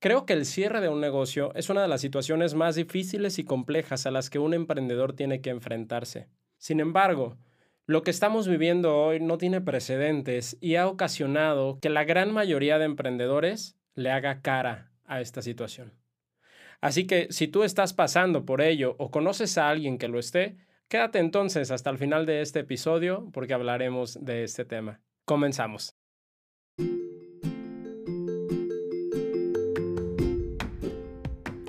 Creo que el cierre de un negocio es una de las situaciones más difíciles y complejas a las que un emprendedor tiene que enfrentarse. Sin embargo, lo que estamos viviendo hoy no tiene precedentes y ha ocasionado que la gran mayoría de emprendedores le haga cara a esta situación. Así que si tú estás pasando por ello o conoces a alguien que lo esté, quédate entonces hasta el final de este episodio porque hablaremos de este tema. Comenzamos.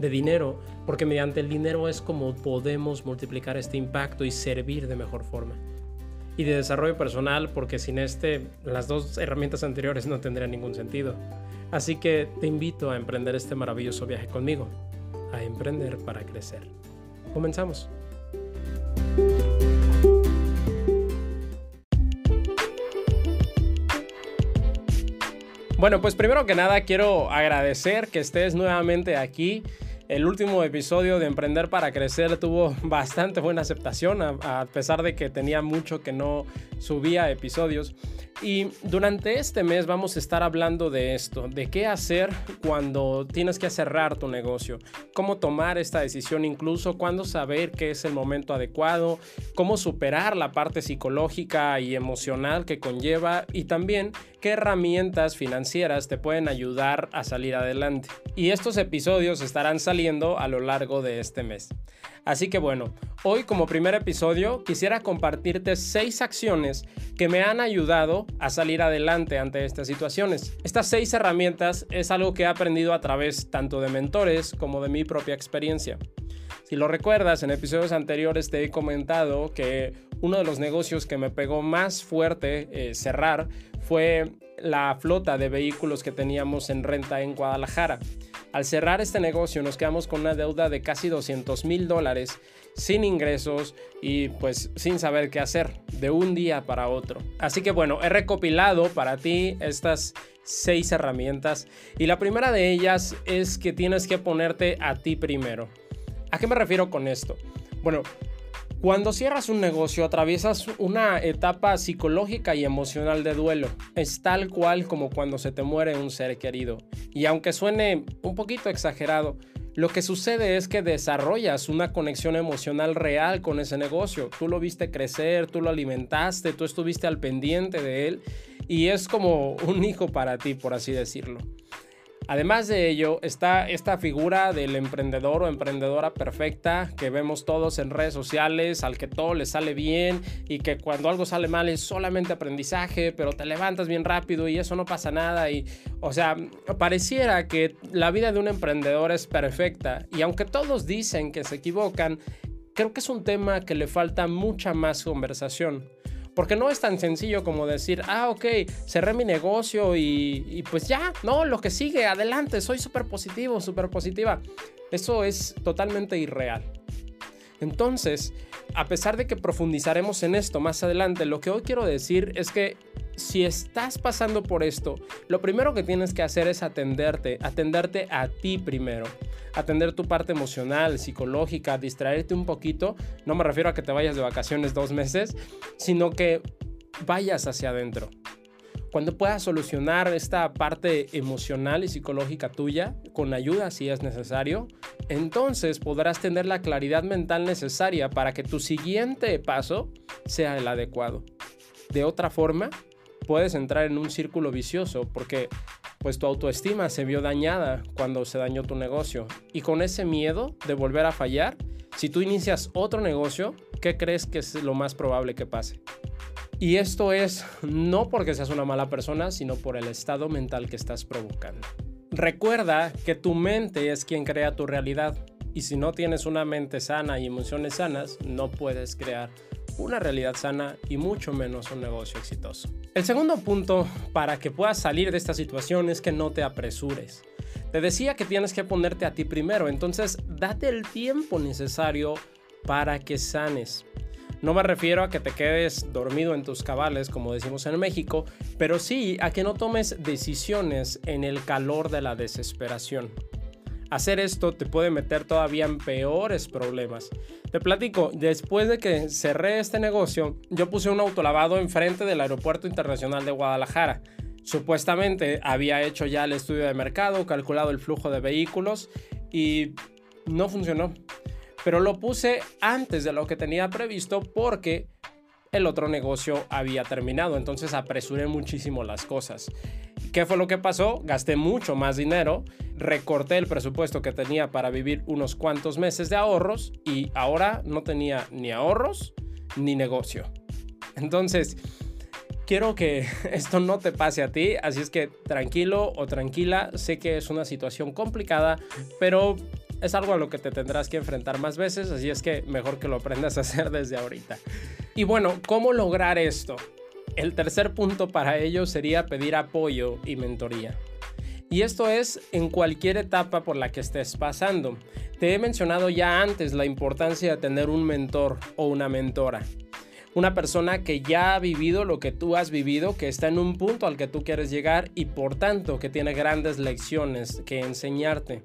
de dinero, porque mediante el dinero es como podemos multiplicar este impacto y servir de mejor forma. Y de desarrollo personal, porque sin este, las dos herramientas anteriores no tendrían ningún sentido. Así que te invito a emprender este maravilloso viaje conmigo, a emprender para crecer. Comenzamos. Bueno, pues primero que nada quiero agradecer que estés nuevamente aquí el último episodio de Emprender para Crecer tuvo bastante buena aceptación, a, pesar de que tenía mucho que no subía episodios. Y durante este mes vamos a estar hablando de esto, de qué hacer cuando tienes que cerrar tu negocio, cómo tomar esta decisión incluso, cuándo saber qué es el momento adecuado, cómo superar la parte psicológica y emocional que conlleva y también qué herramientas financieras te pueden ayudar a salir adelante. Y estos episodios estarán saliendo a lo largo de este mes. Así que bueno, hoy como primer episodio quisiera compartirte seis acciones que me han ayudado a salir adelante ante estas situaciones. Estas seis herramientas es algo que he aprendido a través tanto de mentores como de mi propia experiencia. Si lo recuerdas, en episodios anteriores te he comentado que uno de los negocios que me pegó más fuerte eh, cerrar fue la flota de vehículos que teníamos en renta en Guadalajara. Al cerrar este negocio nos quedamos con una deuda de casi 200 mil dólares sin ingresos y pues sin saber qué hacer de un día para otro. Así que bueno, he recopilado para ti estas seis herramientas y la primera de ellas es que tienes que ponerte a ti primero. ¿A qué me refiero con esto? Bueno, cuando cierras un negocio atraviesas una etapa psicológica y emocional de duelo. Es tal cual como cuando se te muere un ser querido. Y aunque suene un poquito exagerado, lo que sucede es que desarrollas una conexión emocional real con ese negocio. Tú lo viste crecer, tú lo alimentaste, tú estuviste al pendiente de él y es como un hijo para ti, por así decirlo. Además de ello, está esta figura del emprendedor o emprendedora perfecta que vemos todos en redes sociales, al que todo le sale bien y que cuando algo sale mal es solamente aprendizaje, pero te levantas bien rápido y eso no pasa nada. Y, o sea, pareciera que la vida de un emprendedor es perfecta y aunque todos dicen que se equivocan, creo que es un tema que le falta mucha más conversación. Porque no es tan sencillo como decir, ah, ok, cerré mi negocio y, pues ya, no, lo que sigue, adelante, soy súper positivo, súper positiva. Eso es totalmente irreal. Entonces, a pesar de que profundizaremos en esto más adelante, lo que hoy quiero decir es que si estás pasando por esto, lo primero que tienes que hacer es atenderte, atenderte a ti primero, atender tu parte emocional, psicológica, distraerte un poquito. No me refiero a que te vayas de vacaciones dos meses, sino que vayas hacia adentro. Cuando puedas solucionar esta parte emocional y psicológica tuya con ayuda si es necesario, entonces podrás tener la claridad mental necesaria para que tu siguiente paso sea el adecuado. De otra forma, puedes entrar en un círculo vicioso porque pues tu autoestima se vio dañada cuando se dañó tu negocio. Y con ese miedo de volver a fallar, si tú inicias otro negocio, ¿qué crees que es lo más probable que pase? Y esto es no porque seas una mala persona, sino por el estado mental que estás provocando. Recuerda que tu mente es quien crea tu realidad. Y si no tienes una mente sana y emociones sanas, no puedes crear una realidad sana y mucho menos un negocio exitoso. El segundo punto para que puedas salir de esta situación es que no te apresures. Te decía que tienes que ponerte a ti primero, entonces date el tiempo necesario para que sanes. No me refiero a que te quedes dormido en tus cabales, como decimos en México, pero sí a que no tomes decisiones en el calor de la desesperación. Hacer esto te puede meter todavía en peores problemas. Te platico, después de que cerré este negocio, yo puse un autolavado enfrente del Aeropuerto Internacional de Guadalajara. Supuestamente había hecho ya el estudio de mercado, calculado el flujo de vehículos y no funcionó pero lo puse antes de lo que tenía previsto porque el otro negocio había terminado, entonces apresuré muchísimo las cosas. ¿Qué fue lo que pasó? Gasté mucho más dinero, recorté el presupuesto que tenía para vivir unos cuantos meses de ahorros y ahora no tenía ni ahorros ni negocio. Entonces, quiero que esto no te pase a ti, así es que tranquilo o tranquila, sé que es una situación complicada, pero es algo a lo que te tendrás que enfrentar más veces, así es que mejor que lo aprendas a hacer desde ahorita. Y bueno, ¿cómo lograr esto? El tercer punto para ello sería pedir apoyo y mentoría. Y esto es en cualquier etapa por la que estés pasando. Te he mencionado ya antes la importancia de tener un mentor o una mentora. Una persona que ya ha vivido lo que tú has vivido, que está en un punto al que tú quieres llegar y por tanto que tiene grandes lecciones que enseñarte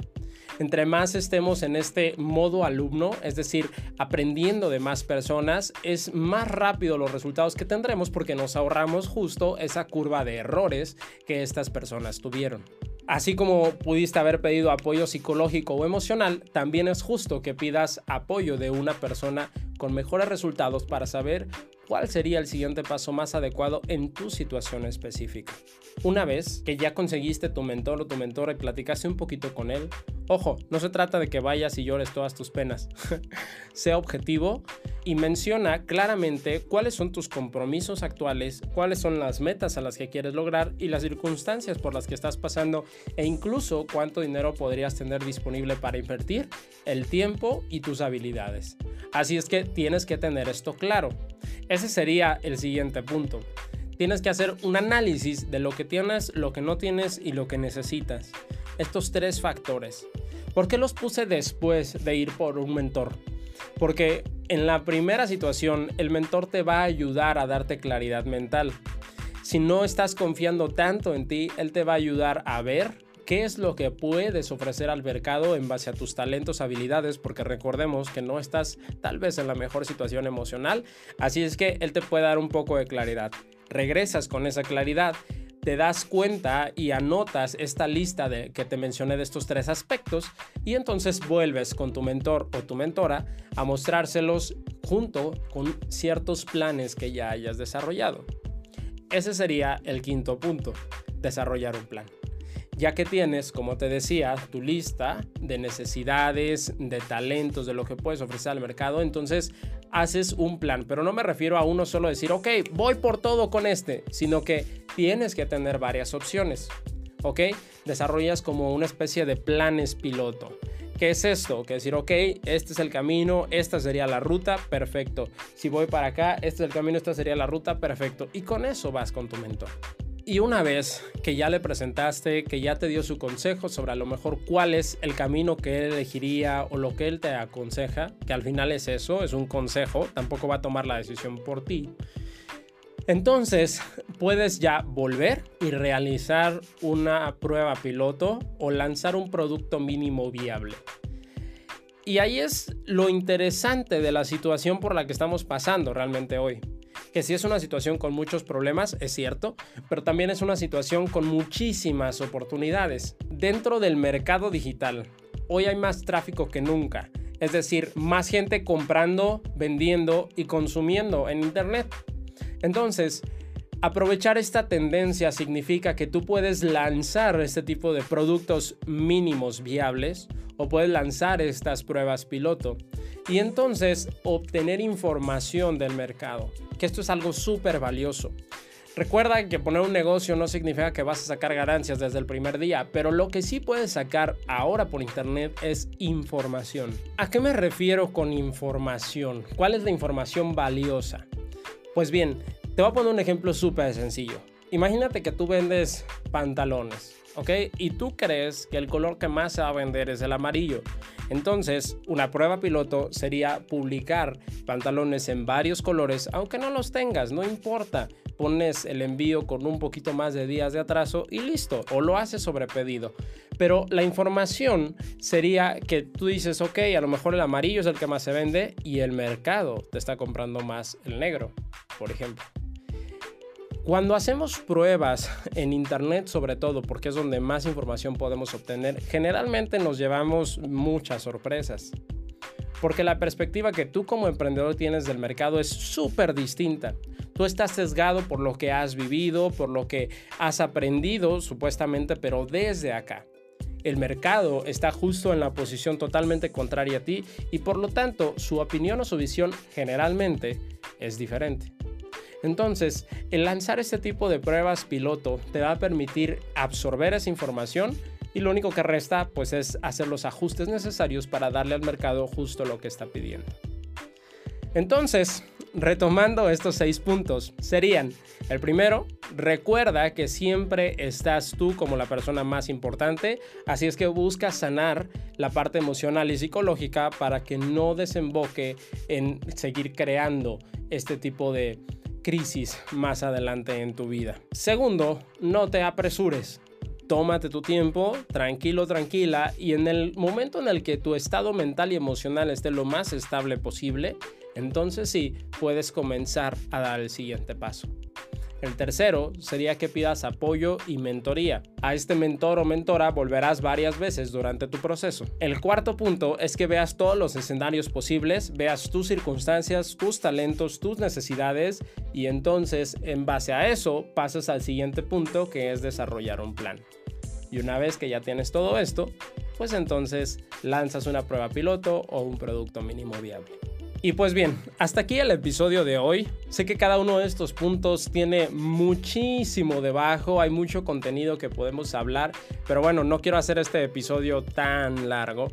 entre más estemos en este modo alumno, es decir, aprendiendo de más personas, es más rápido los resultados que tendremos porque nos ahorramos justo esa curva de errores que estas personas tuvieron. Así como pudiste haber pedido apoyo psicológico o emocional, también es justo que pidas apoyo de una persona con mejores resultados para saber cuál sería el siguiente paso más adecuado en tu situación específica. Una vez que ya conseguiste tu mentor o tu mentora y platicaste un poquito con él, ojo, no se trata de que vayas y llores todas tus penas. sea objetivo y menciona claramente cuáles son tus compromisos actuales, cuáles son las metas a las que quieres lograr y las circunstancias por las que estás pasando e incluso cuánto dinero podrías tener disponible para invertir, el tiempo y tus habilidades. Así es que tienes que tener esto claro. Ese sería el siguiente punto. Tienes que hacer un análisis de lo que tienes, lo que no tienes y lo que necesitas. Estos tres factores. ¿Por qué los puse después de ir por un mentor? Porque en la primera situación el mentor te va a ayudar a darte claridad mental. Si no estás confiando tanto en ti, él te va a ayudar a ver qué es lo que puedes ofrecer al mercado en base a tus talentos, habilidades, porque recordemos que no estás tal vez en la mejor situación emocional, así es que él te puede dar un poco de claridad. Regresas con esa claridad te das cuenta y anotas esta lista de, que te mencioné de estos tres aspectos y entonces vuelves con tu mentor o tu mentora a mostrárselos junto con ciertos planes que ya hayas desarrollado. Ese sería el quinto punto, desarrollar un plan ya que tienes, como te decía, tu lista de necesidades, de talentos, de lo que puedes ofrecer al mercado, entonces haces un plan, pero no me refiero a uno solo decir, ok, voy por todo con este, sino que tienes que tener varias opciones, ¿ok? Desarrollas como una especie de planes piloto. ¿Qué es esto? Que decir, ok, este es el camino, esta sería la ruta, perfecto. Si voy para acá, este es el camino, esta sería la ruta, perfecto. Y con eso vas con tu mentor. Y una vez que ya le presentaste, que ya te dio su consejo sobre a lo mejor cuál es el camino que él elegiría o lo que él te aconseja, que al final es eso, es un consejo, tampoco va a tomar la decisión por ti. Entonces puedes ya volver y realizar una prueba piloto o lanzar un producto mínimo viable. Y ahí es lo interesante de la situación por la que estamos pasando realmente hoy que sí es una situación con muchos problemas, es cierto, pero también es una situación con muchísimas oportunidades. Dentro del mercado digital, hoy hay más tráfico que nunca. Es decir, más gente comprando, vendiendo y consumiendo en Internet. Entonces, aprovechar esta tendencia significa que tú puedes lanzar este tipo de productos mínimos viables o puedes lanzar estas pruebas piloto y entonces obtener información del mercado, que esto es algo súper valioso. Recuerda que poner un negocio no significa que vas a sacar ganancias desde el primer día, pero lo que sí puedes sacar ahora por internet es información. ¿A qué me refiero con información? ¿Cuál es la información valiosa? Pues bien, Te voy a poner un ejemplo súper sencillo. Imagínate que tú vendes pantalones, ¿ok? Y tú crees que el color que más se va a vender es el amarillo. Entonces, una prueba piloto sería publicar pantalones en varios colores, aunque no los tengas, no importa. Pones el envío con un poquito más de días de atraso y listo, o lo haces sobre pedido. Pero la información sería que tú dices, ok, a lo mejor el amarillo es el que más se vende y el mercado te está comprando más el negro, por ejemplo. Cuando hacemos pruebas en Internet, sobre todo, porque es donde más información podemos obtener, generalmente nos llevamos muchas sorpresas. Porque la perspectiva que tú como emprendedor tienes del mercado es súper distinta. Tú estás sesgado por lo que has vivido, por lo que has aprendido, supuestamente, pero desde acá. El mercado está justo en la posición totalmente contraria a ti y por lo tanto su opinión o su visión generalmente es diferente. Entonces, el lanzar este tipo de pruebas piloto te va a permitir absorber esa información y lo único que resta pues es hacer los ajustes necesarios para darle al mercado justo lo que está pidiendo. Entonces, retomando estos seis puntos, serían, el primero, recuerda que siempre estás tú como la persona más importante, así es que busca sanar la parte emocional y psicológica para que no desemboque en seguir creando este tipo de crisis más adelante en tu vida. Segundo, no te apresures. Tómate tu tiempo, tranquilo, tranquila, y en el momento en el que tu estado mental y emocional esté lo más estable posible, entonces sí puedes comenzar a dar el siguiente paso. El tercero sería que pidas apoyo y mentoría. A este mentor o mentora volverás varias veces durante tu proceso. El cuarto punto es que veas todos los escenarios posibles, veas tus circunstancias, tus talentos, tus necesidades y entonces en base a eso pasas al siguiente punto que es desarrollar un plan. Y una vez que ya tienes todo esto, pues entonces lanzas una prueba piloto o un producto mínimo viable. Y pues bien, hasta aquí el episodio de hoy. Sé que cada uno de estos puntos tiene muchísimo debajo, hay mucho contenido que podemos hablar, pero bueno, no quiero hacer este episodio tan largo.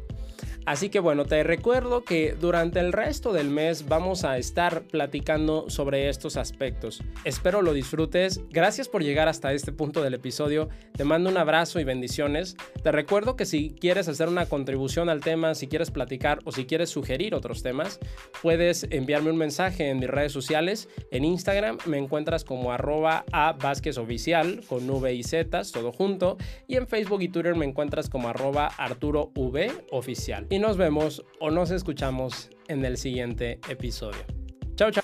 Así que bueno, te recuerdo que durante el resto del mes vamos a estar platicando sobre estos aspectos. Espero lo disfrutes. Gracias por llegar hasta este punto del episodio. Te mando un abrazo y bendiciones. Te recuerdo que si quieres hacer una contribución al tema, si quieres platicar o si quieres sugerir otros temas, puedes enviarme un mensaje en mis redes sociales. En Instagram me encuentras como arroba a Vázquez Oficial con V y Z, todo junto. Y en Facebook y Twitter me encuentras como arroba Arturo V Oficial y nos vemos o nos escuchamos en el siguiente episodio. Chao, chao.